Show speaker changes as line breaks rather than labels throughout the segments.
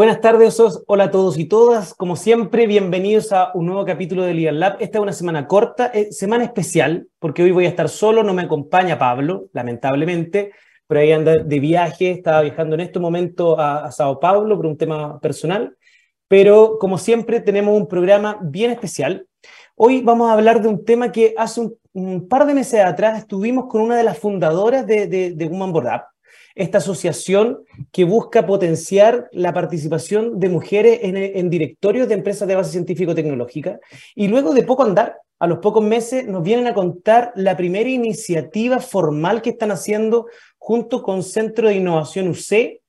Buenas tardes, hola a todos y todas. Como siempre, bienvenidos a un nuevo capítulo de Legal Lab. Esta es una semana corta, eh, semana especial, porque hoy voy a estar solo, no me acompaña Pablo, lamentablemente, pero ahí anda de viaje, estaba viajando en este momento a, Sao Paulo por un tema personal. Pero como siempre, tenemos un programa bien especial. Hoy vamos a hablar de un tema que hace un, par de meses atrás estuvimos con una de las fundadoras de, de, de Board Up, esta asociación que busca potenciar la participación de mujeres en, directorios de empresas de base científico-tecnológica. Y luego de poco andar, a los pocos meses, nos vienen a contar la primera iniciativa formal que están haciendo junto con Centro de Innovación UC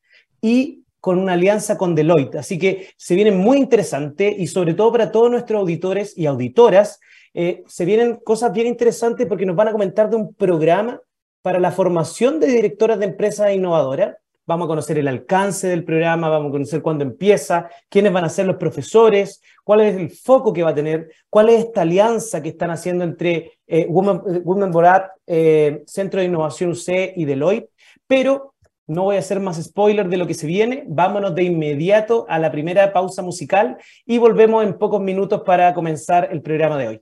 y con una alianza con Deloitte. Así que se viene muy interesante y sobre todo para todos nuestros auditores y auditoras, eh, se vienen cosas bien interesantes porque nos van a comentar de un programa para la formación de directoras de empresas innovadoras. Vamos a conocer el alcance del programa, vamos a conocer cuándo empieza, quiénes van a ser los profesores, cuál es el foco que va a tener, cuál es esta alianza que están haciendo entre eh, Women, Borat, eh, Centro de Innovación UC y Deloitte. Pero no voy a hacer más spoiler de lo que se viene. Vámonos de inmediato a la primera pausa musical y volvemos en pocos minutos para comenzar el programa de hoy.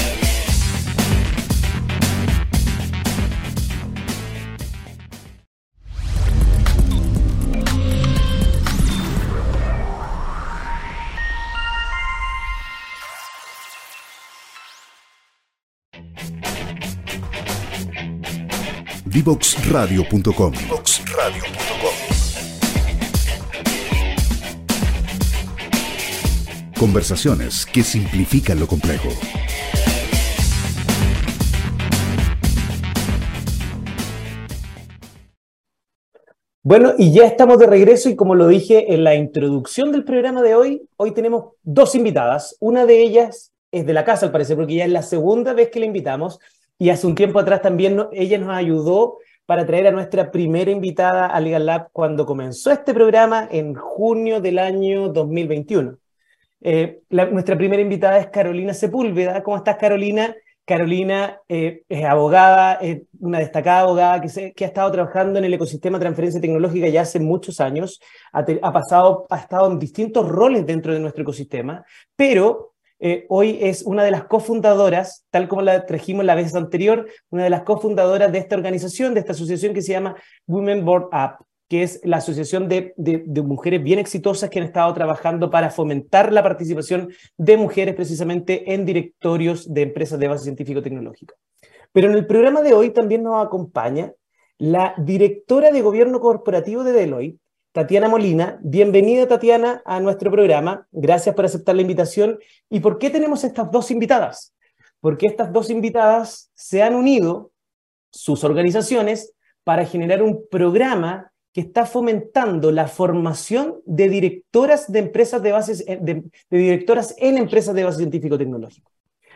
Divoxradio.com. Conversaciones que simplifican lo complejo.
Bueno, y ya estamos de regreso y como lo dije en la introducción del programa de hoy, hoy tenemos dos invitadas. Una de ellas es de la casa, al parecer, porque ya es la segunda vez que la invitamos. Y hace un tiempo atrás también ella nos ayudó para traer a nuestra primera invitada a Legal Lab cuando comenzó este programa en junio del año 2021. Eh, nuestra primera invitada es Carolina Sepúlveda. ¿Cómo estás, Carolina? Carolina eh, es abogada, es una destacada abogada que, ha estado trabajando en el ecosistema de transferencia tecnológica ya hace muchos años, ha, pasado, ha estado en distintos roles dentro de nuestro ecosistema, pero eh, hoy es una de las cofundadoras, tal como la trajimos la vez anterior, una de las cofundadoras de esta organización, de esta asociación que se llama Women Board Up, que es la asociación de, mujeres bien exitosas que han estado trabajando para fomentar la participación de mujeres precisamente en directorios de empresas de base científico-tecnológica. Pero en el programa de hoy también nos acompaña la directora de gobierno corporativo de Deloitte, Tatiana Molina. Bienvenida, Tatiana, a nuestro programa. Gracias por aceptar la invitación. ¿Y por qué tenemos estas dos invitadas? Porque estas dos invitadas se han unido, sus organizaciones, para generar un programa que está fomentando la formación de directoras de empresas de bases, eh, de, directoras en empresas de base científico-tecnológico.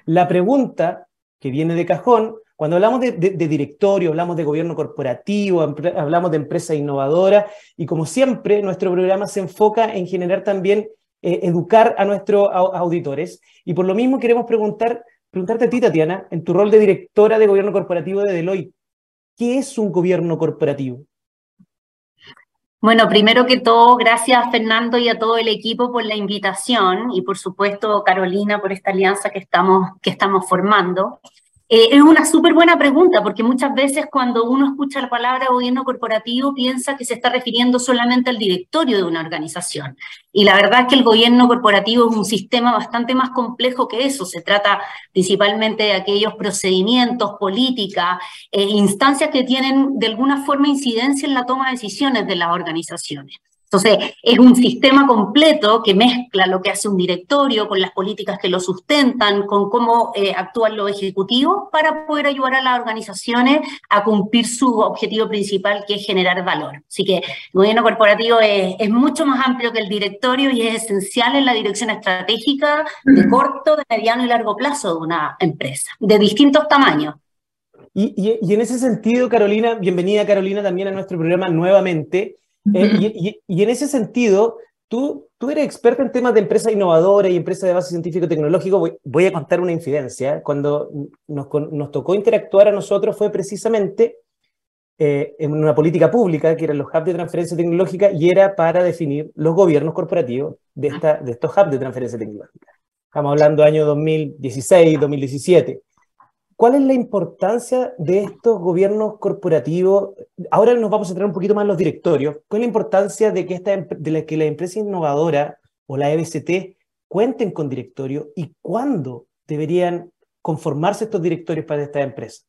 La pregunta que viene de cajón cuando hablamos de, directorio, hablamos de gobierno corporativo, hablamos de empresa innovadora y como siempre nuestro programa se enfoca en generar también, eh, educar a nuestros auditores. Y por lo mismo queremos preguntar, preguntarte a ti, Tatiana, en tu rol de directora de gobierno corporativo de Deloitte, ¿qué es un gobierno corporativo?
Bueno, primero que todo, gracias a Fernando y a todo el equipo por la invitación y por supuesto Carolina por esta alianza que estamos, que estamos formando. Eh, es una súper buena pregunta porque muchas veces cuando uno escucha la palabra gobierno corporativo piensa que se está refiriendo solamente al directorio de una organización. Y la verdad es que el gobierno corporativo es un sistema bastante más complejo que eso. Se trata principalmente de aquellos procedimientos, políticas, e instancias que tienen de alguna forma incidencia en la toma de decisiones de las organizaciones. Entonces, es un sistema completo que mezcla lo que hace un directorio con las políticas que lo sustentan, con cómo eh, actúan los ejecutivos para poder ayudar a las organizaciones a cumplir su objetivo principal, que es generar valor. Así que el gobierno corporativo es, es mucho más amplio que el directorio y es esencial en la dirección estratégica de corto, de mediano y largo plazo de una empresa, de distintos tamaños.
Y, y, y en ese sentido, Carolina, bienvenida Carolina también a nuestro programa nuevamente. Eh, y, en ese sentido, tú, tú eres experta en temas de empresas innovadoras y empresas de base científico-tecnológico. Voy, a contar una infidencia. Cuando nos, nos tocó interactuar a nosotros fue precisamente eh, en una política pública, que eran los hubs de transferencia tecnológica, y era para definir los gobiernos corporativos de, esta, de estos hubs de transferencia tecnológica. Estamos hablando de año 2016, 2017. ¿Cuál es la importancia de estos gobiernos corporativos? Ahora nos vamos a centrar un poquito más en los directorios. ¿Cuál es la importancia de que, esta, de la, que la empresa innovadora o la EBCT cuenten con directorio y cuándo deberían conformarse estos directorios para esta empresa?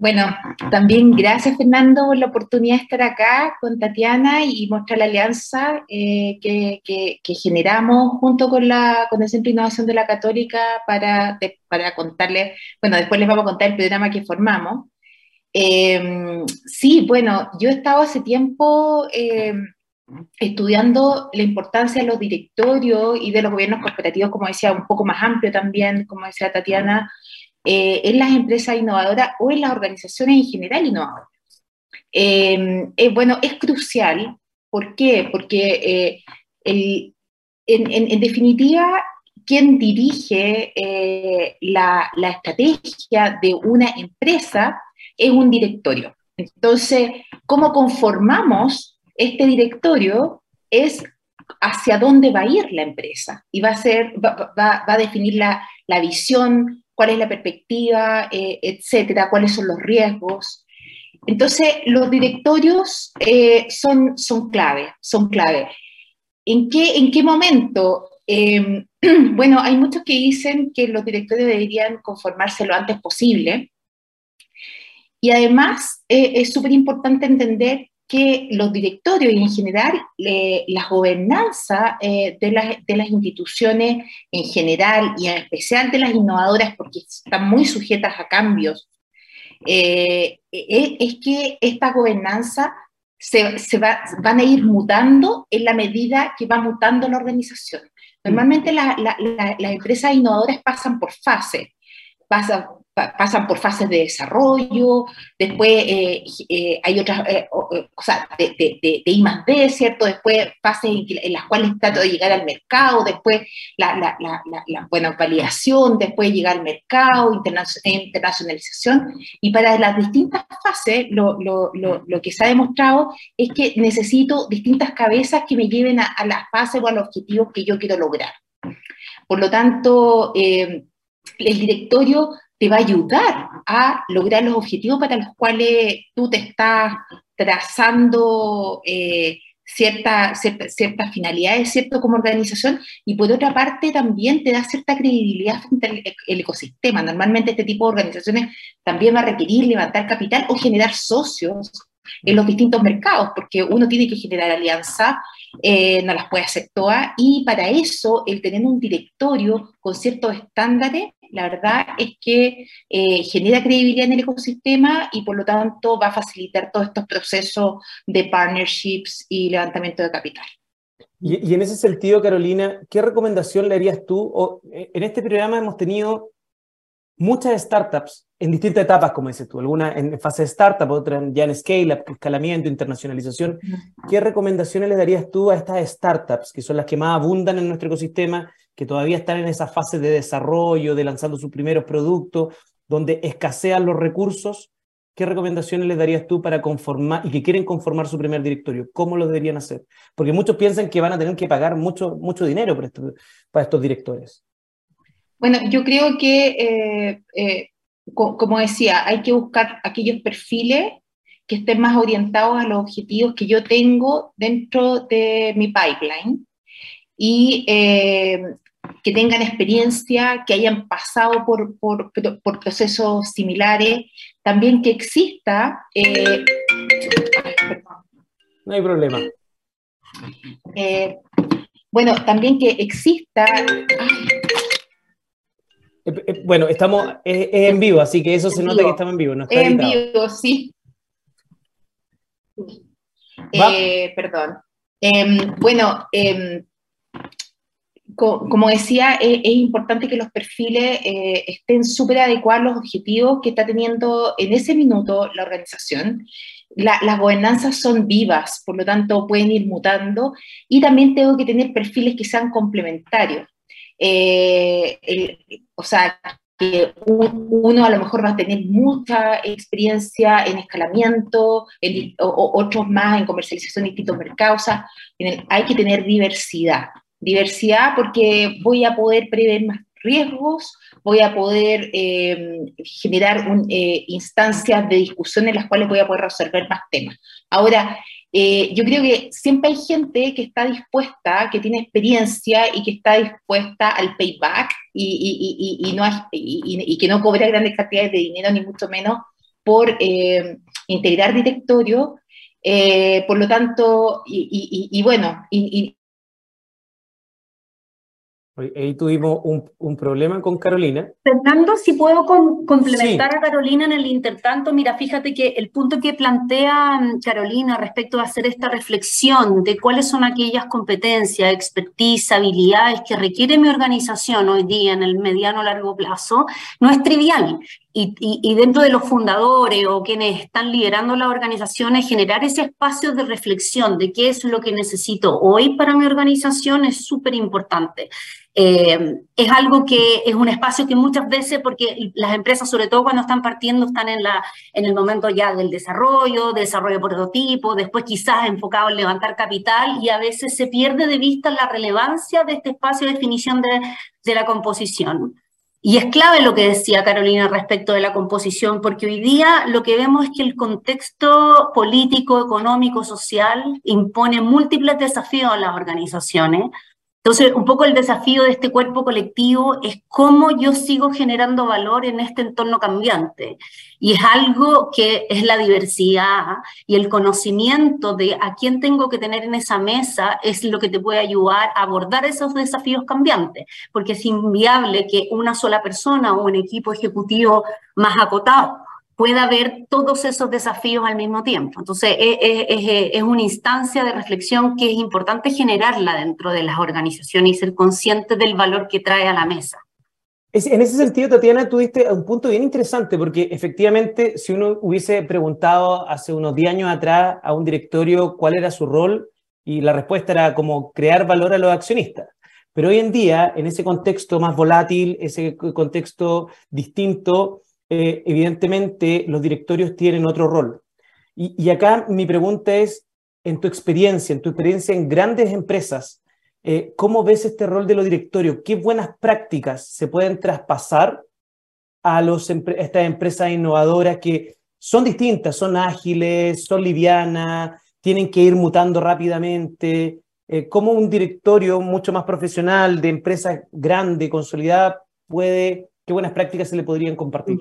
Bueno, también gracias Fernando por la oportunidad de estar acá con Tatiana y mostrar la alianza eh, que, generamos junto con, la, con el Centro de Innovación de la Católica para, para contarles, bueno, después les vamos a contar el programa que formamos. Em, sí, bueno, yo he estado hace tiempo em, estudiando la importancia de los directorios y de los gobiernos corporativos, como decía, un poco más amplio también, como decía Tatiana, eh, en las empresas innovadoras o en las organizaciones en general innovadoras. Em, eh, bueno, es crucial. ¿Por qué? Porque eh, en, definitiva, quien dirige la, la estrategia de una empresa es un directorio. Entonces, ¿cómo conformamos este directorio? Es hacia dónde va a ir la empresa y va a, ser, va, va, a definir la, la, visión, cuál es la perspectiva, eh, etcétera, cuáles son los riesgos. Entonces, los directorios eh, son, son clave, son clave. ¿En qué, en qué momento? Em, bueno, hay muchos que dicen que los directorios deberían conformarse lo antes posible. Y además, eh, es súper importante entender que los directorios y en general la gobernanza eh, de, las, de, las, instituciones en general y en especial de las innovadoras, porque están muy sujetas a cambios, eh, e, es, que esta gobernanza se, se va, van a ir mutando en la medida que va mutando la organización. Normalmente las empresas innovadoras pasan por fases, pasan, pasan por fases de desarrollo, después eh, eh, hay otras, eh, o, sea, de, de, de, I más D, ¿cierto? Después fases en, las cuales trato de llegar al mercado, después la, la, la, la bueno, validación, después llegar al mercado, internacionalización, y para las distintas fases lo, lo, lo, lo, que se ha demostrado es que necesito distintas cabezas que me lleven a, a las fases o a los objetivos que yo quiero lograr. Por lo tanto, el directorio te va a ayudar a lograr los objetivos para los cuales tú te estás trazando eh, ciertas cierta, finalidades, ¿cierto? Como organización, y por otra parte también te da cierta credibilidad frente al el ecosistema. Normalmente este tipo de organizaciones también va a requerir levantar capital o generar socios en los distintos mercados, porque uno tiene que generar alianzas, eh, no las puede hacer todas, y para eso el tener un directorio con ciertos estándares la verdad es que eh, genera credibilidad en el ecosistema y por lo tanto va a facilitar todos estos procesos de partnerships y levantamiento de capital.
Y, en ese sentido, Carolina, ¿qué recomendación le harías tú? O, eh, en este programa hemos tenido muchas startups en distintas etapas, como dices tú, algunas en fase de startup, otras ya en scale-up, escalamiento, internacionalización. ¿Qué recomendaciones le darías tú a estas startups, que son las que más abundan en nuestro ecosistema, que todavía están en esa fase de desarrollo, de lanzando sus primeros productos, donde escasean los recursos? ¿Qué recomendaciones les darías tú para conformar y que quieren conformar su primer directorio? ¿Cómo lo deberían hacer? Porque muchos piensan que van a tener que pagar mucho, mucho dinero para, estos directores.
Bueno, yo creo que, eh, eh, como decía, hay que buscar aquellos perfiles que estén más orientados a los objetivos que yo tengo dentro de mi pipeline y eh, que tengan experiencia, que hayan pasado por, por, por procesos similares, también que exista...
no hay problema.
bueno, también que exista...
Eh, eh, bueno, estamos en vivo, así que eso se nota que estamos en vivo. No
en vivo, sí. Eh, perdón. Em, bueno, em, como decía, es, importante que los perfiles estén súper adecuados a los objetivos que está teniendo en ese minuto la organización las gobernanzas son vivas, por lo tanto pueden ir mutando y también tengo que tener perfiles que sean complementarios. Eh, o sea, que uno a lo mejor va a tener mucha experiencia en escalamiento, o, otros más en comercialización de distintos mercados. O sea, hay que tener diversidad. Diversidad porque voy a poder prever más riesgos, voy a poder eh, generar eh, instancias de discusión en las cuales voy a poder resolver más temas. Ahora, eh, yo creo que siempre hay gente que está dispuesta, que tiene experiencia y que está dispuesta al payback y, y, no, y, que no cobra grandes cantidades de dinero, ni mucho menos, por integrar directorio. por lo tanto, y, bueno, y,
Ahí tuvimos un, problema con Carolina.
Fernando, si puedo complementar a Carolina en el intertanto, mira, fíjate que el punto que plantea mm, Carolina respecto a hacer esta reflexión de cuáles son aquellas competencias, expertise, habilidades que requiere mi organización hoy día en el mediano largo plazo, no es trivial. Y, dentro de los fundadores o quienes están liderando las organizaciones, generar ese espacio de reflexión de qué es lo que necesito hoy para mi organización es súper importante. Eh, es algo que es un espacio que muchas veces, porque las empresas, sobre todo cuando están partiendo, están en, la, en el momento ya del desarrollo, desarrollo de prototipo, después quizás enfocado en levantar capital y a veces se pierde de vista la relevancia de este espacio de definición de, de la composición. Y es clave lo que decía Carolina respecto de la composición, porque hoy día lo que vemos es que el contexto político, económico, social impone múltiples desafíos a las organizaciones, entonces, un poco el desafío de este cuerpo colectivo es cómo yo sigo generando valor en este entorno cambiante. Y es algo que es la diversidad y el conocimiento de a quién tengo que tener en esa mesa es lo que te puede ayudar a abordar esos desafíos cambiantes, porque es inviable que una sola persona o un equipo ejecutivo más acotado pueda ver todos esos desafíos al mismo tiempo. Entonces, es, una instancia de reflexión que es importante generarla dentro de las organizaciones y ser consciente del valor que trae a la mesa.
En ese sentido, Tatiana, tuviste un punto bien interesante, porque efectivamente, si uno hubiese preguntado hace unos 10 años atrás a un directorio cuál era su rol, y la respuesta era como crear valor a los accionistas. Pero hoy en día, en ese contexto más volátil, ese contexto distinto, eh, evidentemente los directorios tienen otro rol. Y, acá mi pregunta es, en tu experiencia, en tu experiencia en grandes empresas, eh, ¿cómo ves este rol de los directorios? ¿Qué buenas prácticas se pueden traspasar a, los, estas empresas innovadoras que son distintas, son ágiles, son livianas, tienen que ir mutando rápidamente? Eh, ¿Cómo un directorio mucho más profesional de empresa grande, consolidada, puede, qué buenas prácticas se le podrían compartir?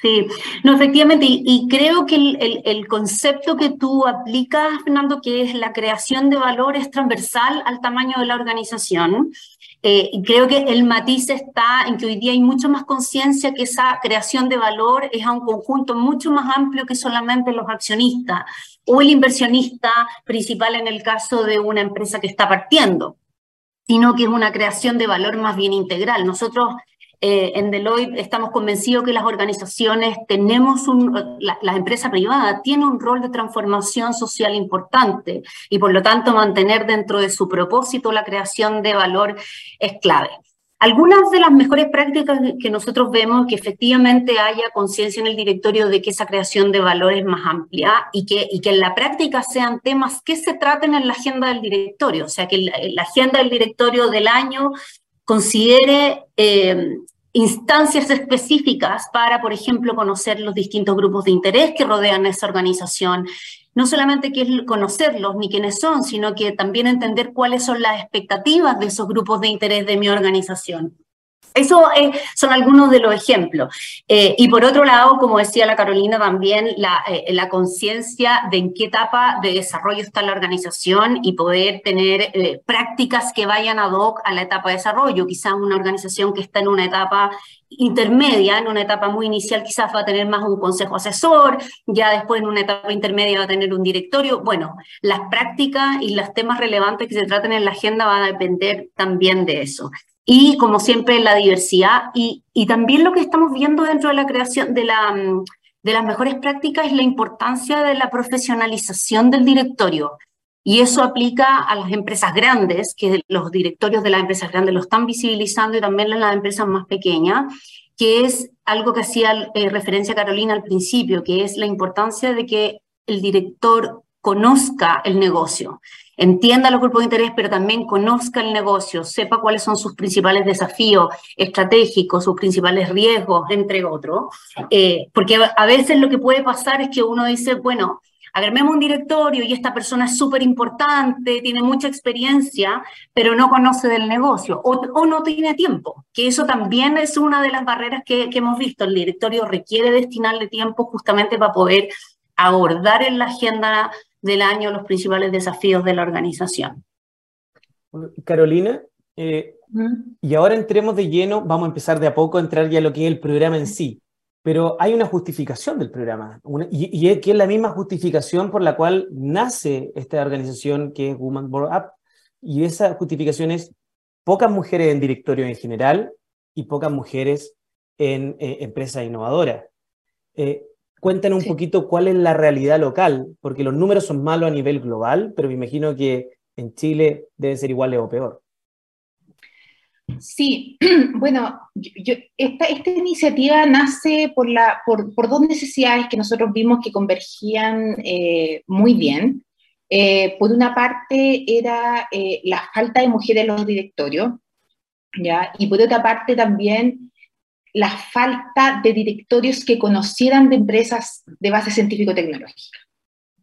Sí, no, efectivamente, y, creo que el, concepto que tú aplicas, Fernando, que es la creación de valor, es transversal al tamaño de la organización. Eh, y creo que el matiz está en que hoy día hay mucho más conciencia que esa creación de valor es a un conjunto mucho más amplio que solamente los accionistas o el inversionista principal en el caso de una empresa que está partiendo, sino que es una creación de valor más bien integral. Nosotros eh, en Deloitte estamos convencidos que las organizaciones tenemos un, la, la, empresa privada tiene un rol de transformación social importante y por lo tanto mantener dentro de su propósito la creación de valor es clave. Algunas de las mejores prácticas que nosotros vemos que efectivamente haya conciencia en el directorio de que esa creación de valor es más amplia y que, y que en la práctica sean temas que se traten en la agenda del directorio, o sea, que la, la agenda del directorio del año considere eh, instancias específicas para, por ejemplo, conocer los distintos grupos de interés que rodean esa organización. No solamente que conocerlos ni quiénes son, sino que también entender cuáles son las expectativas de esos grupos de interés de mi organización. Eso eh, son algunos de los ejemplos. Eh, y por otro lado, como decía la Carolina, también la, eh, la conciencia de en qué etapa de desarrollo está la organización y poder tener prácticas que vayan ad hoc a la etapa de desarrollo. Quizás una organización que está en una etapa intermedia, en una etapa muy inicial quizás va a tener más un consejo asesor, ya después en una etapa intermedia va a tener un directorio. Bueno, las prácticas y los temas relevantes que se traten en la agenda van a depender también de eso y como siempre la diversidad y, también lo que estamos viendo dentro de la creación de la, mm, de las mejores prácticas es la importancia de la profesionalización del directorio. Y eso aplica a las empresas grandes, que los directorios de las empresas grandes lo están visibilizando y también a las empresas más pequeñas, que es algo que hacía eh, referencia Carolina al principio, que es la importancia de que el director conozca el negocio, entienda los grupos de interés, pero también conozca el negocio, sepa cuáles son sus principales desafíos estratégicos, sus principales riesgos, entre otros. Eh, porque a veces lo que puede pasar es que uno dice, bueno, agarremos un directorio y esta persona es súper importante, tiene mucha experiencia, pero no conoce del negocio o, no tiene tiempo, que eso también es una de las barreras que, que hemos visto. El directorio requiere destinarle tiempo justamente para poder abordar en la agenda del año los principales desafíos de la organización.
Carolina, eh, y ahora entremos de lleno, vamos a empezar de a poco a entrar ya a lo que es el programa en sí, pero hay una justificación del programa, y, es que es la misma justificación por la cual nace esta organización que es Woman Board Up, y esa justificación es pocas mujeres en directorio en general y pocas mujeres en eh, empresas innovadoras. Eh, Cuéntanos un poquito cuál es la realidad local, porque los números son malos a nivel global, pero me imagino que en Chile deben ser iguales o peor.
Sí, bueno, yo, esta, esta, iniciativa nace por, la, por, por, dos necesidades que nosotros vimos que convergían eh, muy bien. Eh, por una parte era eh, la falta de mujeres en los directorios, ¿ya? y por otra parte también la falta de directorios que conocieran de empresas de base científico-tecnológica.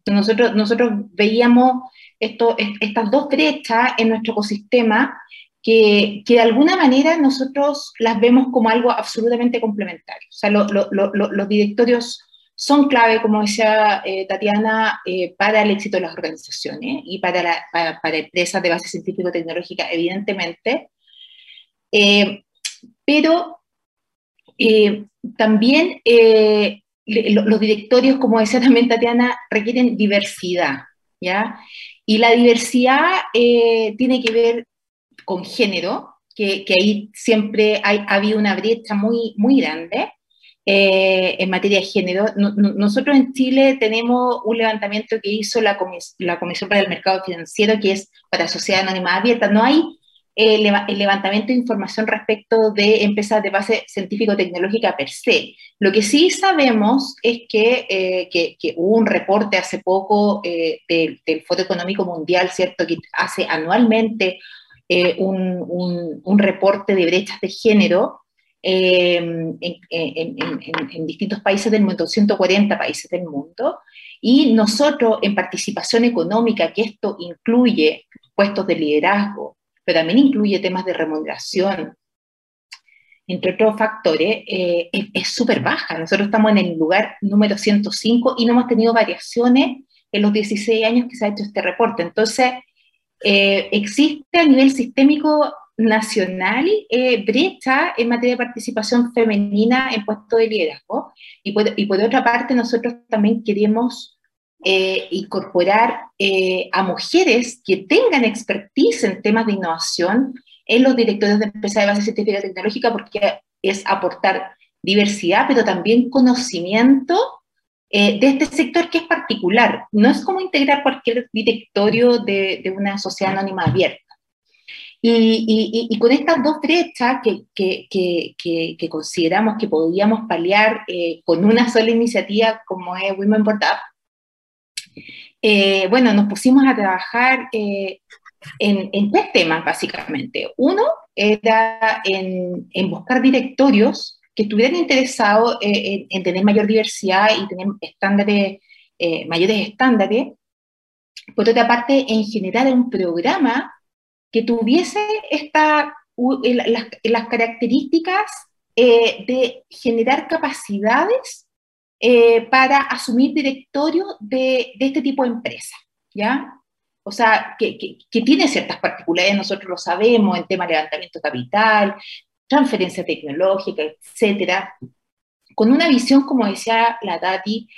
Nosotros, nosotros veíamos esto, estas dos brechas en nuestro ecosistema que, que, de alguna manera nosotros las vemos como algo absolutamente complementario. O sea, los directorios son clave, como decía eh, Tatiana, eh, para el éxito de las organizaciones y para, para, empresas de base científico-tecnológica, evidentemente. Eh, pero eh, también eh, los directorios, como decía también Tatiana, requieren diversidad, ¿ya? Y la diversidad eh, tiene que ver con género, que, ahí siempre ha habido una brecha muy, muy grande en materia de género. nosotros en Chile tenemos un levantamiento que hizo la, la Comisión para el Mercado Financiero, que es para Sociedad Anónima Abierta. No hay el, levantamiento de información respecto de empresas de base científico-tecnológica per se. Lo que sí sabemos es que, eh, que, hubo un reporte hace poco eh, del, Foro Económico Mundial, ¿cierto?, que hace anualmente eh, un, un, reporte de brechas de género en, en, en, distintos países del mundo, 140 países del mundo, y nosotros en participación económica, que esto incluye puestos de liderazgo, pero también incluye temas de remuneración, entre otros factores, eh, es súper baja. Nosotros estamos en el lugar número 105 y no hemos tenido variaciones en los 16 años que se ha hecho este reporte. Entonces, eh, existe a nivel sistémico nacional eh, brecha en materia de participación femenina en puestos de liderazgo. Y y por otra parte, nosotros también queremos eh, incorporar eh, a mujeres que tengan expertise en temas de innovación en los directores de empresas de base científica y tecnológica, porque es aportar diversidad, pero también conocimiento eh, de este sector que es particular. No es como integrar cualquier directorio de, una sociedad anónima abierta. Y, con estas dos brechas que, que, consideramos que podríamos paliar con una sola iniciativa como es Women Board Up, eh, bueno, nos pusimos a trabajar eh, en, tres temas, básicamente. Uno era en, buscar directorios que estuvieran interesados eh, en, tener mayor diversidad y tener mayores estándares. Por otra parte, en generar un programa que tuviese esta, las características de generar capacidades eh, para asumir directorio de, de, este tipo de empresa, ¿ya? O sea, que, que, tiene ciertas particularidades, nosotros lo sabemos, en tema de levantamiento capital, transferencia tecnológica, etcétera, con una visión, como decía la Tati,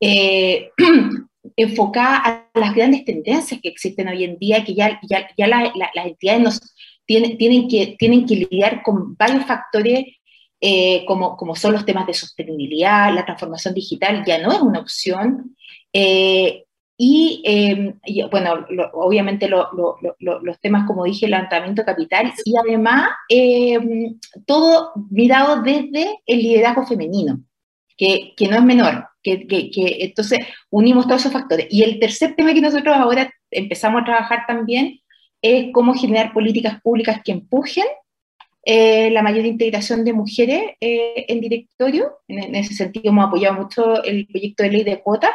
eh, enfocada a las grandes tendencias que existen hoy en día, que ya, ya, ya las entidades nos tienen, tienen, que, tienen que lidiar con varios factores eh, como, como son los temas de sostenibilidad, la transformación digital, ya no es una opción. Eh, y, bueno, obviamente los temas, como dije, el levantamiento capital y además todo mirado desde el liderazgo femenino, que, que no es menor, que, que, que, entonces unimos todos esos factores. Y el tercer tema que nosotros ahora empezamos a trabajar también es cómo generar políticas públicas que empujen eh, la mayor integración de mujeres eh, en directorio. En, ese sentido hemos apoyado mucho el proyecto de ley de cuotas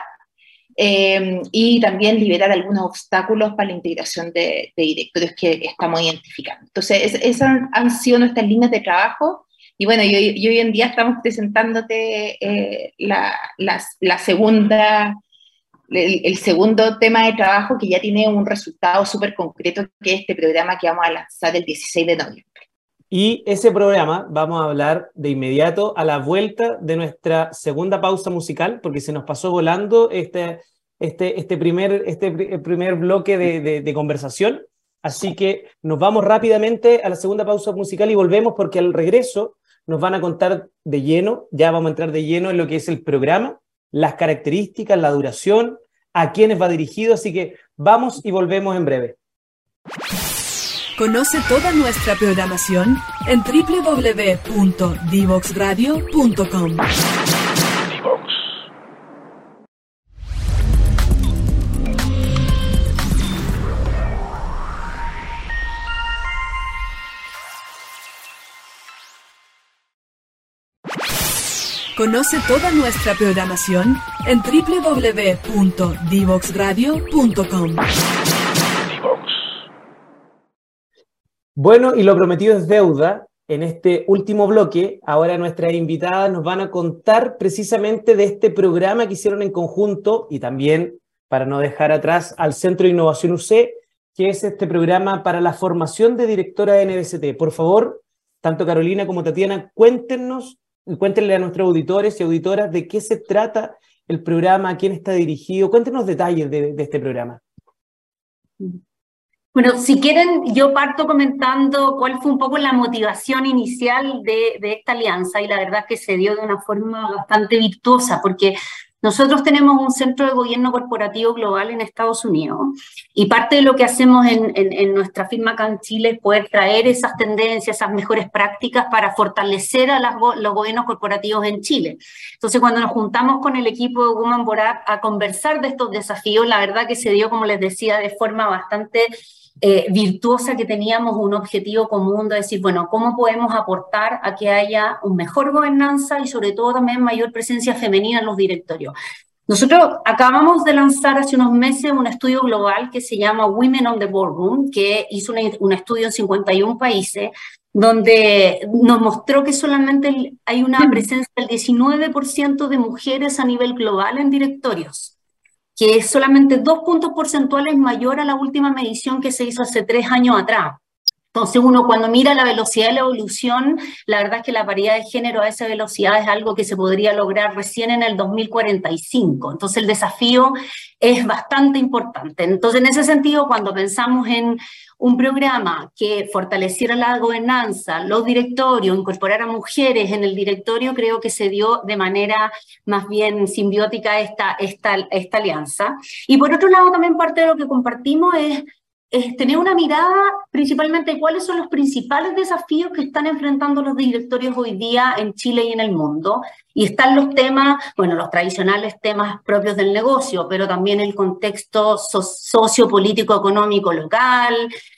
eh, y también liberar algunos obstáculos para la integración de, directorios que estamos identificando. Entonces, esas han sido nuestras líneas de trabajo. Y bueno, y, hoy en día estamos presentándote la, la, segunda el, segundo tema de trabajo que ya tiene un resultado súper concreto, que es este programa que vamos a lanzar el 16 de noviembre.
Y ese programa vamos a hablar de inmediato a la vuelta de nuestra segunda pausa musical, porque se nos pasó volando este, este, este, primer, este primer bloque de, de, conversación. Así que nos vamos rápidamente a la segunda pausa musical y volvemos porque al regreso nos van a contar de lleno, ya vamos a entrar de lleno en lo que es el programa, las características, la duración, a quiénes va dirigido, así que vamos y volvemos en breve.
Conoce toda nuestra programación en www.divoxradio.com. Conoce toda nuestra programación en www.divoxradio.com.
Bueno, y lo prometido es deuda. En este último bloque, ahora nuestras invitadas nos van a contar precisamente de este programa que hicieron en conjunto y también, para no dejar atrás, al Centro de Innovación UC, que es este programa para la formación de directora de NBCT. Por favor, tanto Carolina como Tatiana, cuéntenos y cuéntenle a nuestros auditores y auditoras de qué se trata el programa, a quién está dirigido. Cuéntenos detalles de, de este programa.
Bueno, si quieren, yo parto comentando cuál fue un poco la motivación inicial de, de, esta alianza y la verdad que se dio de una forma bastante virtuosa porque nosotros tenemos un centro de gobierno corporativo global en Estados Unidos y parte de lo que hacemos en, en, nuestra firma acá en Chile es poder traer esas tendencias, esas mejores prácticas para fortalecer a las, los gobiernos corporativos en Chile. Entonces, cuando nos juntamos con el equipo de Woman Borat a conversar de estos desafíos, la verdad que se dio, como les decía, de forma bastante eh, virtuosa que teníamos un objetivo común de decir, bueno, ¿cómo podemos aportar a que haya un mejor gobernanza y sobre todo también mayor presencia femenina en los directorios? Nosotros acabamos de lanzar hace unos meses un estudio global que se llama Women on the Boardroom, que hizo un estudio en 51 países, donde nos mostró que solamente hay una presencia del 19% de mujeres a nivel global en directorios que es solamente dos puntos porcentuales mayor a la última medición que se hizo hace tres años atrás. Entonces uno cuando mira la velocidad de la evolución, la verdad es que la paridad de género a esa velocidad es algo que se podría lograr recién en el 2045. Entonces el desafío es bastante importante. Entonces en ese sentido, cuando pensamos en un programa que fortaleciera la gobernanza, los directorios, incorporar a mujeres en el directorio, creo que se dio de manera más bien simbiótica esta, esta, esta alianza. Y por otro lado, también parte de lo que compartimos es es tener una mirada principalmente de cuáles son los principales desafíos que están enfrentando los directorios hoy día en Chile y en el mundo. Y están los temas, bueno, los tradicionales temas propios del negocio, pero también el contexto sociopolítico económico local,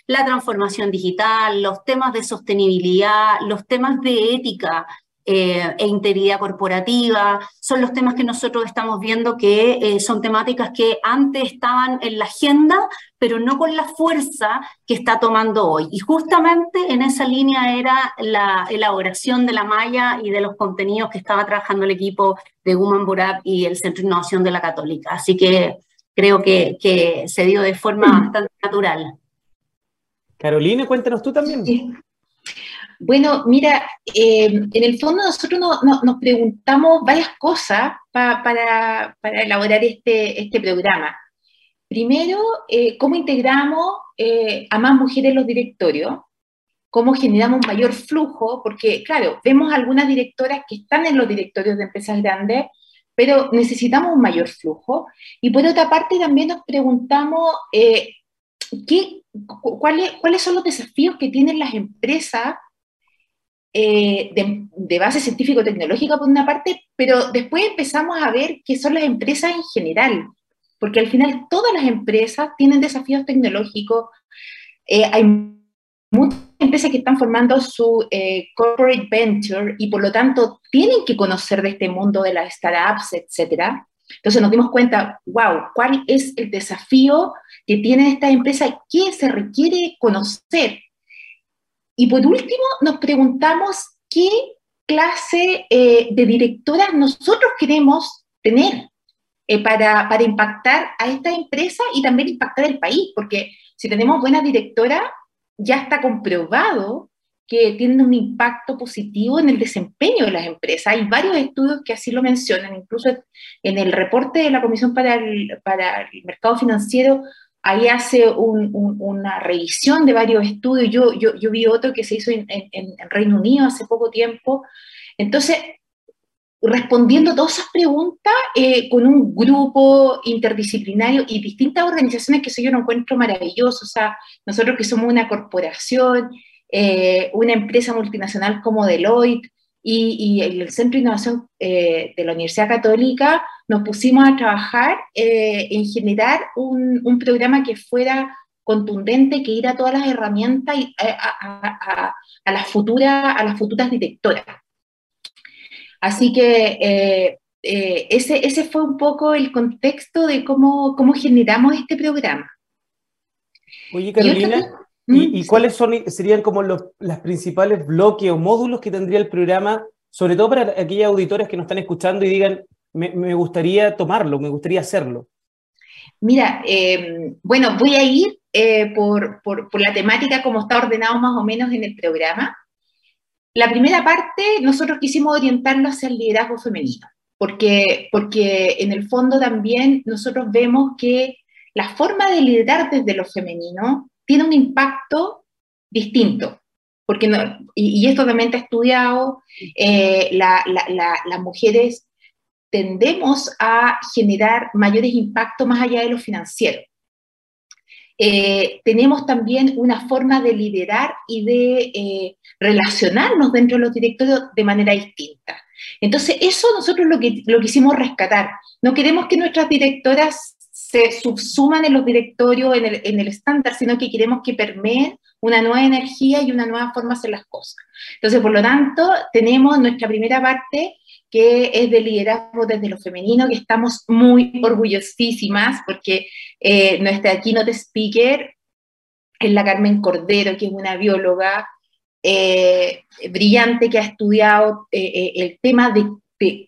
la transformación digital, los temas de sostenibilidad, los temas de ética, eh, e integridad corporativa, son los temas que nosotros estamos viendo que eh, son temáticas que antes estaban en la agenda, pero no con la fuerza que está tomando hoy. Y justamente en esa línea era la elaboración de la malla y de los contenidos que estaba trabajando el equipo de Woman Borat y el Centro de Innovación de la Católica. Así que creo que, que se dio de forma bastante natural.
Carolina, cuéntanos tú también. Sí.
Bueno, mira, eh, en el fondo nosotros nos preguntamos varias cosas para, elaborar este, este programa. Primero, eh, cómo integramos eh, a más mujeres en los directorios, cómo generamos un mayor flujo, porque claro, vemos algunas directoras que están en los directorios de empresas grandes, pero necesitamos un mayor flujo. Y por otra parte, también nos preguntamos ¿qué, cuáles, cuáles son los desafíos que tienen las empresas eh, de, base científico-tecnológica por una parte, pero después empezamos a ver qué son las empresas en general, porque al final todas las empresas tienen desafíos tecnológicos. Eh, hay muchas empresas que están formando su eh, corporate venture y por lo tanto tienen que conocer de este mundo de las startups, etc. Entonces nos dimos cuenta, wow, ¿cuál es el desafío que tienen estas empresas? ¿Qué se requiere conocer? Y por último, nos preguntamos qué clase eh, de directoras nosotros queremos tener eh, para, para, impactar a esta empresa y también impactar el país, porque si tenemos buenas directoras, ya está comprobado que tienen un impacto positivo en el desempeño de las empresas. Hay varios estudios que así lo mencionan, incluso en el reporte de la Comisión para el, para el Mercado Financiero ahí hace una revisión de varios estudios. Yo, vi otro que se hizo en, Reino Unido hace poco tiempo. Entonces, respondiendo todas esas preguntas eh, con un grupo interdisciplinario y distintas organizaciones que eso yo no encuentro maravilloso. O sea, nosotros que somos una corporación, eh, una empresa multinacional como Deloitte, y, el Centro de Innovación eh, de la Universidad Católica nos pusimos a trabajar eh, en generar un, un, programa que fuera contundente, que diera todas las herramientas a, a, las, futuras, a las futuras directoras. Así que eh, ese, ese fue un poco el contexto de cómo, cómo generamos este programa.
Oye, Carolina, ¿Y, mm, cuáles son, serían como los las principales bloques o módulos que tendría el programa, sobre todo para aquellas auditores que nos están escuchando y digan, me, gustaría tomarlo, me gustaría hacerlo?
Mira, em, bueno, voy a ir eh, por, por, por, la temática como está ordenado más o menos en el programa. La primera parte, nosotros quisimos orientarlo hacia el liderazgo femenino, porque, porque en el fondo también nosotros vemos que la forma de liderar desde lo femenino tiene un impacto distinto. Porque y, esto también está estudiado, eh, las mujeres tendemos a generar mayores impactos más allá de lo financiero. Eh, tenemos también una forma de liderar y de eh, relacionarnos dentro de los directorios de manera distinta. Entonces, eso nosotros lo que lo quisimos rescatar. No queremos que nuestras directoras se subsuman en los directorios, en el, en el estándar, sino que queremos que permeen una nueva energía y una nueva forma de hacer las cosas. Entonces, por lo tanto, tenemos nuestra primera parte que es de liderazgo desde lo femenino, que estamos muy orgullosísimas porque eh, nuestra keynote speaker es la Carmen Cordero, que es una bióloga eh, brillante que ha estudiado eh, el tema de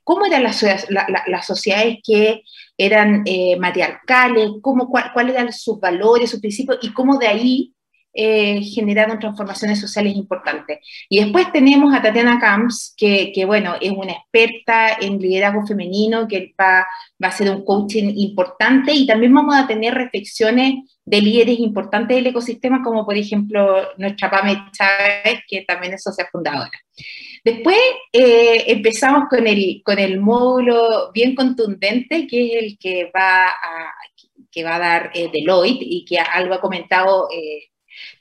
cómo eran las, las sociedades que eran eh, matriarcales, cuáles eran sus valores, sus principios y cómo de ahí eh, generaron transformaciones sociales importantes. Y después tenemos a Tatiana Camps, que, que, bueno, es una experta en liderazgo femenino, que va, va a ser un coaching importante y también vamos a tener reflexiones de líderes importantes del ecosistema, como por ejemplo nuestra Pame Chávez, que también es socia fundadora. Después eh, empezamos con el, con el módulo bien contundente, que es el que va a, que va a dar eh, Deloitte y que algo ha comentado eh,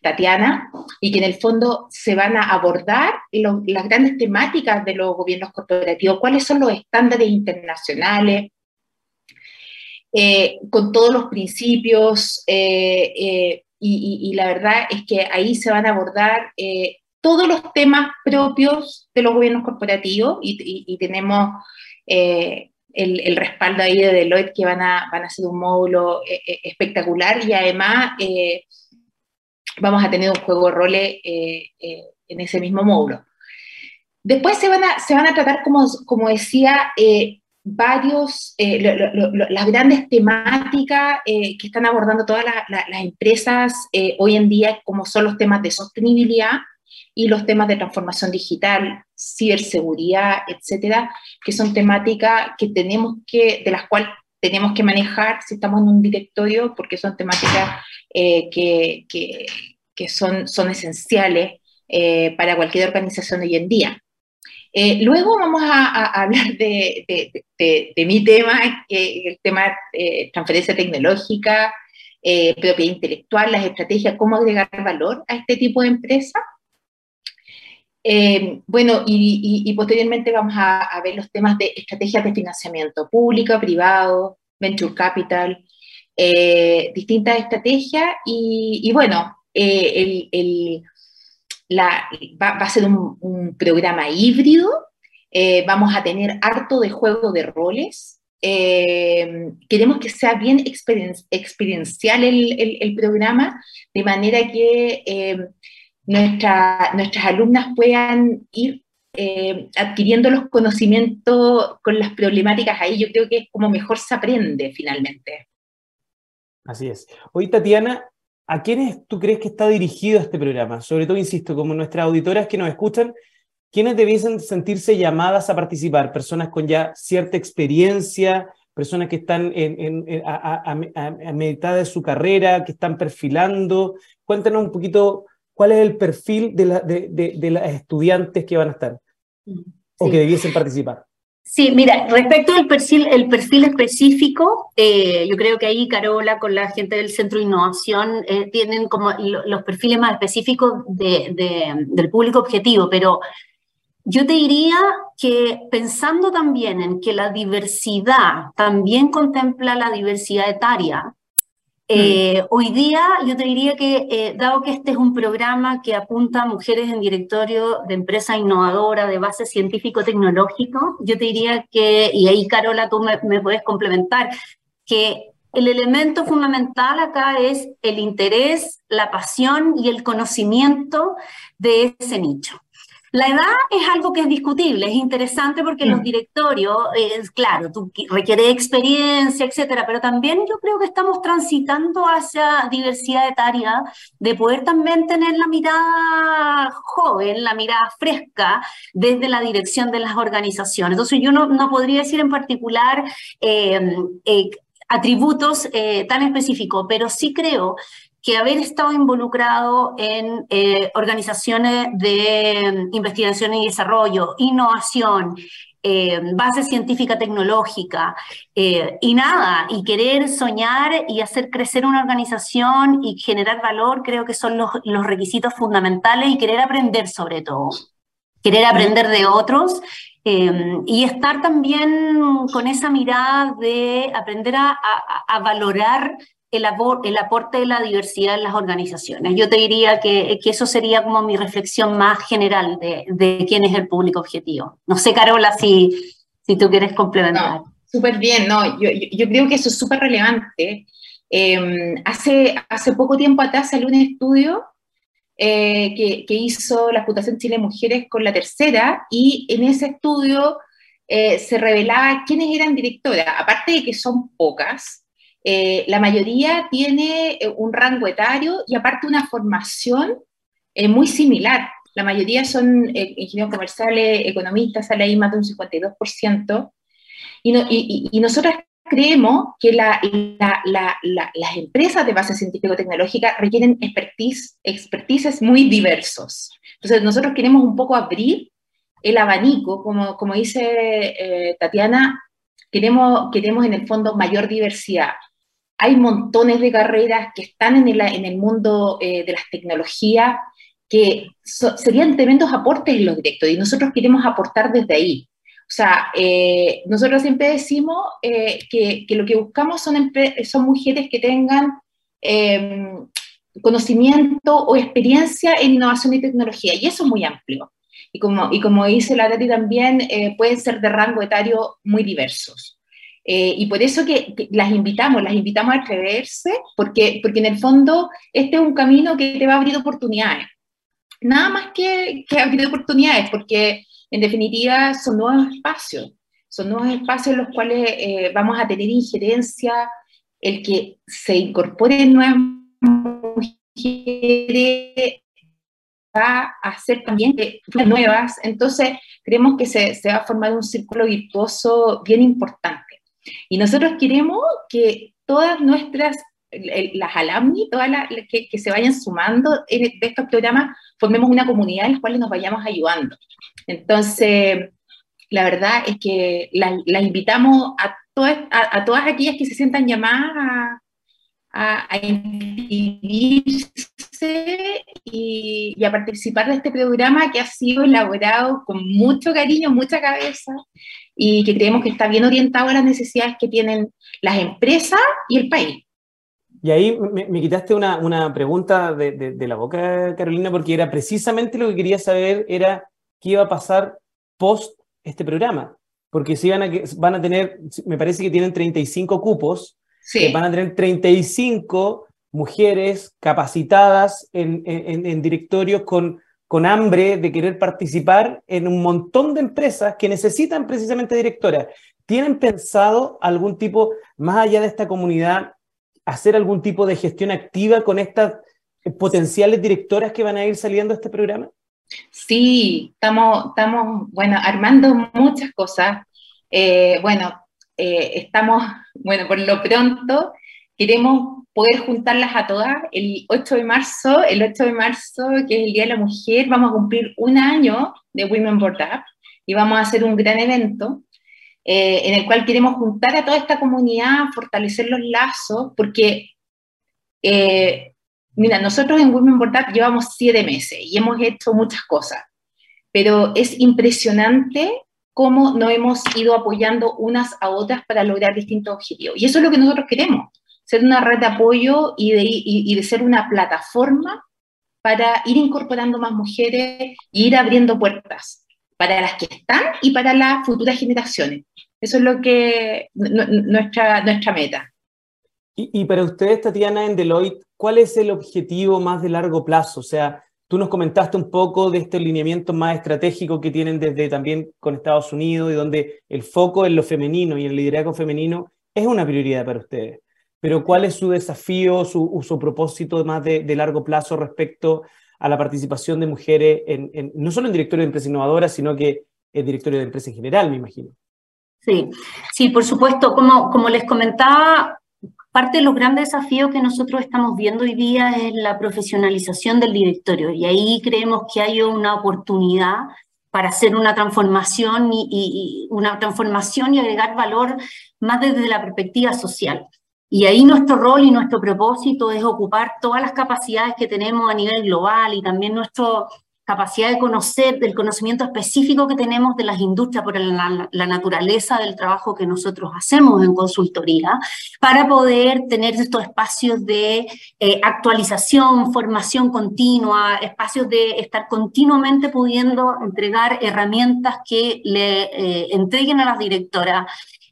Tatiana, y que en el fondo se van a abordar las grandes temáticas de los gobiernos corporativos, cuáles son los estándares internacionales, con todos los principios, y, y, la verdad es que ahí se van a abordar todos los temas propios de los gobiernos corporativos y, tenemos eh, el, respaldo ahí de Deloitte que van a, van a ser un módulo eh, eh, espectacular y además vamos a tener un juego de roles en ese mismo módulo. Después se van a, se van a tratar, como, como decía, varios, las grandes temáticas que están abordando todas las empresas hoy en día, como son los temas de sostenibilidad, y los temas de transformación digital, ciberseguridad, etcétera, que son temáticas que tenemos que, de las cuales tenemos que manejar si estamos en un directorio, porque son temáticas eh, que, que, son, son esenciales para cualquier organización hoy en día. luego vamos a, hablar de, mi tema, el tema de transferencia tecnológica, propiedad intelectual, las estrategias, cómo agregar valor a este tipo de empresas. Eh, bueno, y, posteriormente vamos a, ver los temas de estrategias de financiamiento público, privado, venture capital, eh, distintas estrategias y, bueno, eh, va, a ser un, programa híbrido, vamos a tener harto de juego de roles, queremos que sea bien experiencial el, programa, de manera que nuestras alumnas puedan ir eh, adquiriendo los conocimientos con las problemáticas ahí. Yo creo que es como mejor se aprende finalmente.
Así es. Hoy, Tatiana, ¿a quiénes tú crees que está dirigido este programa? Sobre todo, insisto, como nuestras auditoras que nos escuchan, ¿quiénes debiesen sentirse llamadas a participar? Personas con ya cierta experiencia, personas que están en, a, a, mitad de su carrera, que están perfilando. Cuéntanos un poquito cuál es el perfil de, la, de, de, las estudiantes que van a estar o que debiesen participar.
Sí, mira, respecto al perfil, el perfil específico, eh, yo creo que ahí Carola con la gente del Centro de Innovación eh, tienen como los perfiles más específicos del público objetivo, pero yo te diría que pensando también en que la diversidad también contempla la diversidad etaria, eh, hoy día yo te diría que, eh, dado que este es un programa que apunta a mujeres en directorio de empresa innovadora de base científico-tecnológico, yo te diría que, y ahí Carola tú me, me puedes complementar, que el elemento fundamental acá es el interés, la pasión y el conocimiento de ese nicho. La edad es algo que es discutible, es interesante porque los directorios, es claro, tú requiere experiencia, etcétera, pero también yo creo que estamos transitando hacia diversidad etaria, de poder también tener la mirada joven, la mirada fresca desde la dirección de las organizaciones. Entonces yo no, no podría decir en particular eh, eh, atributos eh, tan específicos, pero sí creo que haber estado involucrado en eh, organizaciones de investigación y desarrollo, innovación, eh, base científica tecnológica, eh, y nada, y querer soñar y hacer crecer una organización y generar valor, creo que son los, los requisitos fundamentales y querer aprender sobre todo, querer aprender de otros y estar también con esa mirada de aprender a, a, a valorar el, el, aporte de la diversidad en las organizaciones. Yo te diría que, que eso sería como mi reflexión más general de, de, quién es el público objetivo. No sé, Carola, si, si tú quieres complementar.
súper bien, no, yo, yo, creo que eso es súper relevante. Em, hace, hace poco tiempo atrás salió un estudio eh, que, que, hizo la Fundación Chile Mujeres con la tercera y en ese estudio eh, se revelaba quiénes eran directoras, aparte de que son pocas, eh, la mayoría tiene eh, un rango etario y aparte una formación eh, muy similar. La mayoría son ingenieros comerciales, economistas, sale ahí más de un 52%. Y, y, y nosotros creemos que las empresas de base científico-tecnológica requieren expertise, muy diversos. Entonces, nosotros queremos un poco abrir el abanico, como, como dice Tatiana, queremos, queremos en el fondo mayor diversidad hay montones de carreras que están en el, en el mundo eh, de las tecnologías que serían tremendos aportes en los directos y nosotros queremos aportar desde ahí. O sea, eh, nosotros siempre decimos eh, que, que, lo que buscamos son, son mujeres que tengan em, conocimiento o experiencia en innovación y tecnología, y eso es muy amplio. Y como, y como dice la Tati también, pueden ser de rango etario muy diversos. Eh, y por eso que, las invitamos, las invitamos a atreverse, porque, porque en el fondo este es un camino que te va a abrir oportunidades. Nada más que, que abrir oportunidades, porque en definitiva son nuevos espacios, son nuevos espacios en los cuales eh, vamos a tener injerencia, el que se incorporen nuevas mujeres va a hacer también nuevas, entonces creemos que se, se va a formar un círculo virtuoso bien importante. Y nosotros queremos que todas nuestras las alumni, todas las que, que, se vayan sumando de estos programas, formemos una comunidad en la cual nos vayamos ayudando. Entonces, la verdad es que las invitamos a, todas, a, todas aquellas que se sientan llamadas a, a, inscribirse y, y, a participar de este programa que ha sido elaborado con mucho cariño, mucha cabeza y que creemos que está bien orientado a las necesidades que tienen las empresas y el país.
Y ahí me, quitaste una, una pregunta de, de, la boca, Carolina, porque era precisamente lo que quería saber, era qué iba a pasar post este programa. Porque si van a, van a tener, me parece que tienen 35 cupos, sí. van a tener 35 mujeres capacitadas en, en, en directorios con con hambre de querer participar en un montón de empresas que necesitan precisamente directoras. ¿Tienen pensado algún tipo, más allá de esta comunidad, hacer algún tipo de gestión activa con estas potenciales directoras que van a ir saliendo a este programa?
Sí, estamos, estamos bueno, armando muchas cosas. Eh, bueno, eh, estamos, bueno, por lo pronto queremos poder juntarlas a todas. El 8 de marzo, el 8 de marzo, que es el Día de la Mujer, vamos a cumplir un año de Women Board Up y vamos a hacer un gran evento eh, en el cual queremos juntar a toda esta comunidad, fortalecer los lazos, porque, eh, mira, nosotros en Women Board Up llevamos siete meses y hemos hecho muchas cosas, pero es impresionante cómo nos hemos ido apoyando unas a otras para lograr distintos objetivos. Y eso es lo que nosotros queremos ser una red de apoyo y de, y, de ser una plataforma para ir incorporando más mujeres e ir abriendo puertas para las que están y para las futuras generaciones. Eso es lo que nuestra, nuestra meta.
Y, y, para ustedes, Tatiana, en Deloitte, ¿cuál es el objetivo más de largo plazo? O sea, tú nos comentaste un poco de este alineamiento más estratégico que tienen desde también con Estados Unidos y donde el foco en lo femenino y el liderazgo femenino es una prioridad para ustedes pero ¿cuál es su desafío, su, su propósito más de, largo plazo respecto a la participación de mujeres, en, no solo en directorio de empresas innovadoras, sino que en directorio de empresas en general, me imagino?
Sí, sí, por supuesto. Como, les comentaba, parte de los grandes desafíos que nosotros estamos viendo hoy día es la profesionalización del directorio y ahí creemos que hay una oportunidad para hacer una transformación y, una transformación y agregar valor más desde la perspectiva social. Y ahí nuestro rol y nuestro propósito es ocupar todas las capacidades que tenemos a nivel global y también nuestra capacidad de conocer, del conocimiento específico que tenemos de las industrias por la, naturaleza del trabajo que nosotros hacemos en consultoría, para poder tener estos espacios de eh, actualización, formación continua, espacios de estar continuamente pudiendo entregar herramientas que le eh, entreguen a las directoras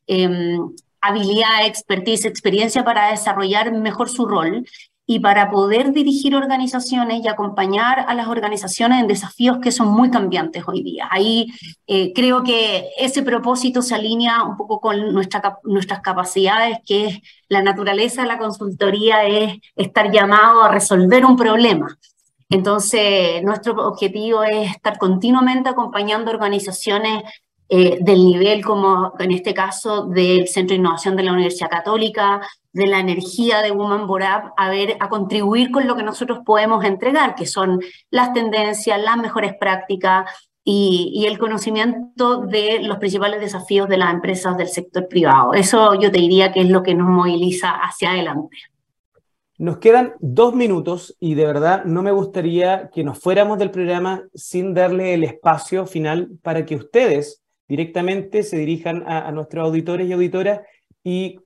eh, habilidad, expertise, experiencia para desarrollar mejor su rol y para poder dirigir organizaciones y acompañar a las organizaciones en desafíos que son muy cambiantes hoy día. Ahí eh, creo que ese propósito se alinea un poco con nuestra, nuestras capacidades, que es la naturaleza de la consultoría, es estar llamado a resolver un problema. Entonces, nuestro objetivo es estar continuamente acompañando organizaciones eh, del nivel como en este caso del Centro de Innovación de la Universidad Católica, de la energía de Woman Borab, a ver, a contribuir con lo que nosotros podemos entregar, que son las tendencias, las mejores prácticas y, y el conocimiento de los principales desafíos de las empresas del sector privado. Eso yo te diría que es lo que nos moviliza hacia adelante.
Nos quedan dos minutos y de verdad no me gustaría que nos fuéramos del programa sin darle el espacio final para que ustedes directamente se dirijan a, nuestros auditores y auditoras y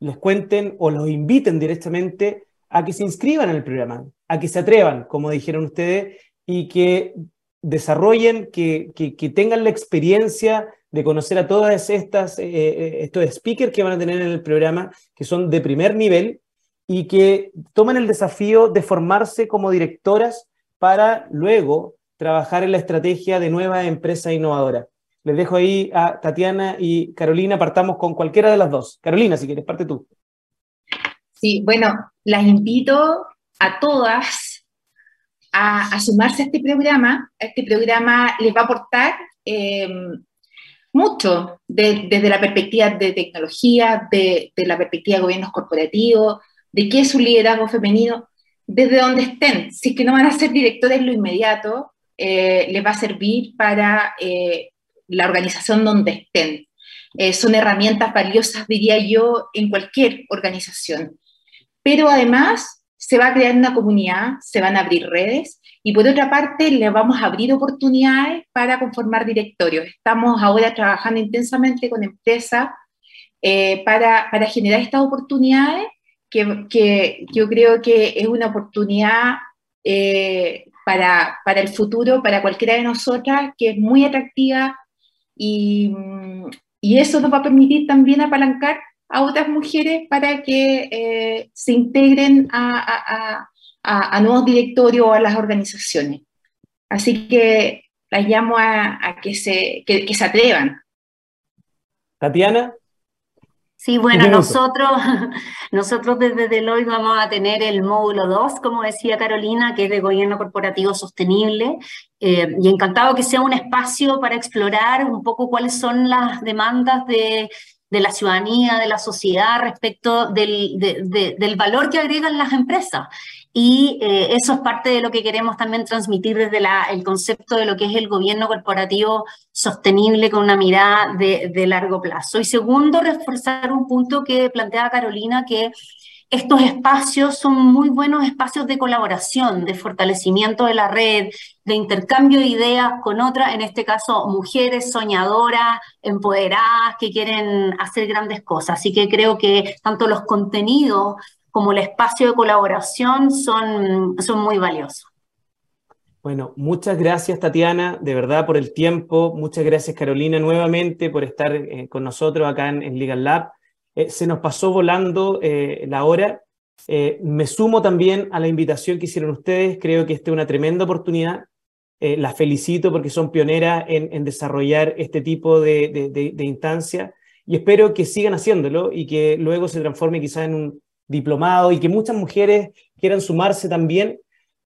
les cuenten o los inviten directamente a que se inscriban el programa, a que se atrevan, como dijeron ustedes, y que desarrollen, que, que, que tengan la experiencia de conocer a todas estas, eh, eh, estos speakers que van a tener en el programa, que son de primer nivel, y que tomen el desafío de formarse como directoras para luego trabajar en la estrategia de nuevas empresas innovadoras. Les dejo ahí a Tatiana y Carolina, partamos con cualquiera de las dos. Carolina, si quieres, parte tú.
Sí, bueno, las invito a todas a, sumarse a este programa. Este programa les va a aportar eh, mucho desde la perspectiva de tecnología, de, la perspectiva de gobiernos corporativos, de qué es un liderazgo femenino desde donde estén. Si es que no van a ser directores lo inmediato, eh, les va a servir para eh, la organización donde estén. Eh, son herramientas valiosas, diría yo, en cualquier organización. Pero además se va a crear una comunidad, se van a abrir redes y por otra parte le vamos a abrir oportunidades para conformar directorios. Estamos ahora trabajando intensamente con empresas para, para generar estas oportunidades que, yo creo que es una oportunidad eh, para, para, el futuro, para cualquiera de nosotras, que es muy atractiva y, eso nos va a permitir también apalancar a otras mujeres para que eh, se integren a, nuevos directorios o a las organizaciones. Así que las llamo a, que, se, que se atrevan.
Tatiana,
Sí, bueno, nosotros, nosotros desde Deloitte vamos a tener el módulo 2, como decía Carolina, que es de gobierno corporativo sostenible, eh, y encantado que sea un espacio para explorar un poco cuáles son las demandas de, de la ciudadanía, de la sociedad respecto del, del valor que agregan las empresas. Y eh, eso es parte de lo que queremos también transmitir desde la, el concepto de lo que es el gobierno corporativo sostenible con una mirada de, de largo plazo. Y segundo, reforzar un punto que planteaba Carolina, que estos espacios son muy buenos espacios de colaboración, de fortalecimiento de la red, de intercambio de ideas con otras, en este caso mujeres soñadoras, empoderadas, que quieren hacer grandes cosas. Así que creo que tanto los contenidos como el espacio de colaboración son, son muy valiosos.
Bueno, muchas gracias Tatiana, de verdad por el tiempo. Muchas gracias Carolina nuevamente por estar eh, con nosotros acá en, Legal Lab. Eh, se nos pasó volando eh, la hora. me sumo también a la invitación que hicieron ustedes. Creo que esta es una tremenda oportunidad. las felicito porque son pioneras en, desarrollar este tipo de, de, de instancia y espero que sigan haciéndolo y que luego se transforme quizás en un, diplomado y que muchas mujeres quieran sumarse también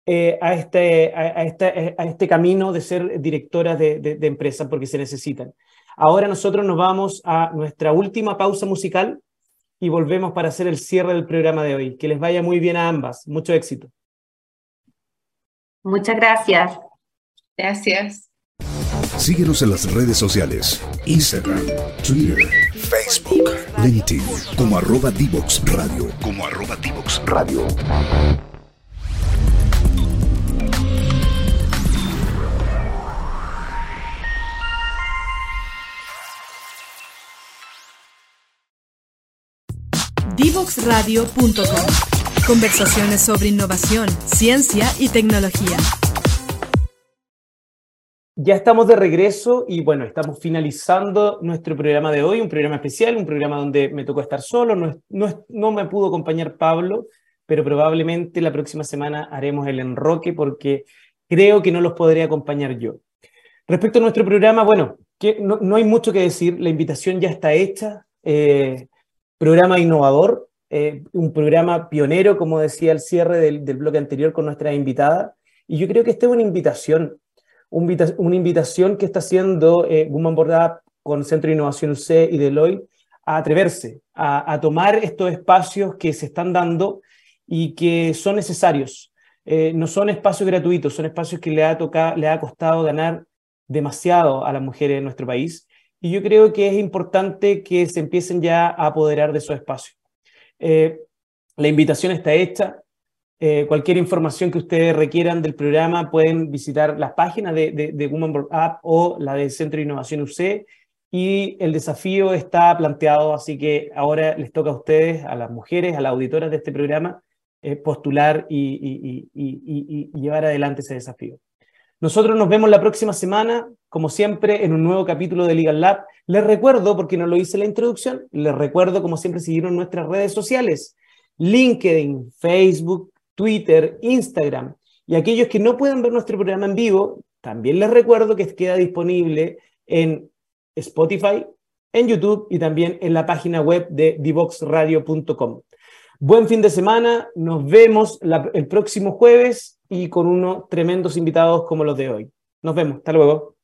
eh, a, este, a, este, a, este, camino de ser directoras de, de, empresas porque se necesitan. Ahora nosotros nos vamos a nuestra última pausa musical y volvemos para hacer el cierre del programa de hoy. Que les vaya muy bien a ambas. Mucho éxito.
Muchas gracias.
Gracias.
Síguenos en las redes sociales. Instagram, Twitter Facebook, LinkedIn, como arroba Divox Radio. Como arroba Divox Radio.
Divoxradio.com. Conversaciones sobre innovación, ciencia y tecnología.
Ya estamos de regreso y bueno, estamos finalizando nuestro programa de hoy, un programa especial, un programa donde me tocó estar solo, no, me pudo acompañar Pablo, pero probablemente la próxima semana haremos el enroque porque creo que no los podré acompañar yo. Respecto a nuestro programa, bueno, no hay mucho que decir, la invitación ya está hecha, eh, programa innovador, eh, un programa pionero, como decía al cierre del, del bloque anterior con nuestra invitada, y yo creo que esta es una invitación una invitación que está haciendo eh, Woman Board con Centro de Innovación UC y Deloitte a atreverse, a, tomar estos espacios que se están dando y que son necesarios. Eh, no son espacios gratuitos, son espacios que le ha, tocado, le ha costado ganar demasiado a las mujeres en nuestro país. Y yo creo que es importante que se empiecen ya a apoderar de esos espacios. Eh, la invitación está hecha, eh, cualquier información que ustedes requieran del programa pueden visitar las páginas de, de, de Woman Board App o la del Centro de Innovación UC y el desafío está planteado, así que ahora les toca a ustedes, a las mujeres, a las auditoras de este programa, eh, postular y, y, llevar adelante ese desafío. Nosotros nos vemos la próxima semana, como siempre, en un nuevo capítulo de Legal Lab. Les recuerdo, porque no lo hice en la introducción, les recuerdo, como siempre, seguirnos en nuestras redes sociales, LinkedIn, Facebook, Twitter, Instagram. Y aquellos que no puedan ver nuestro programa en vivo, también les recuerdo que queda disponible en Spotify, en YouTube y también en la página web de divoxradio.com. Buen fin de semana, nos vemos el próximo jueves y con unos tremendos invitados como los de hoy. Nos vemos, hasta luego.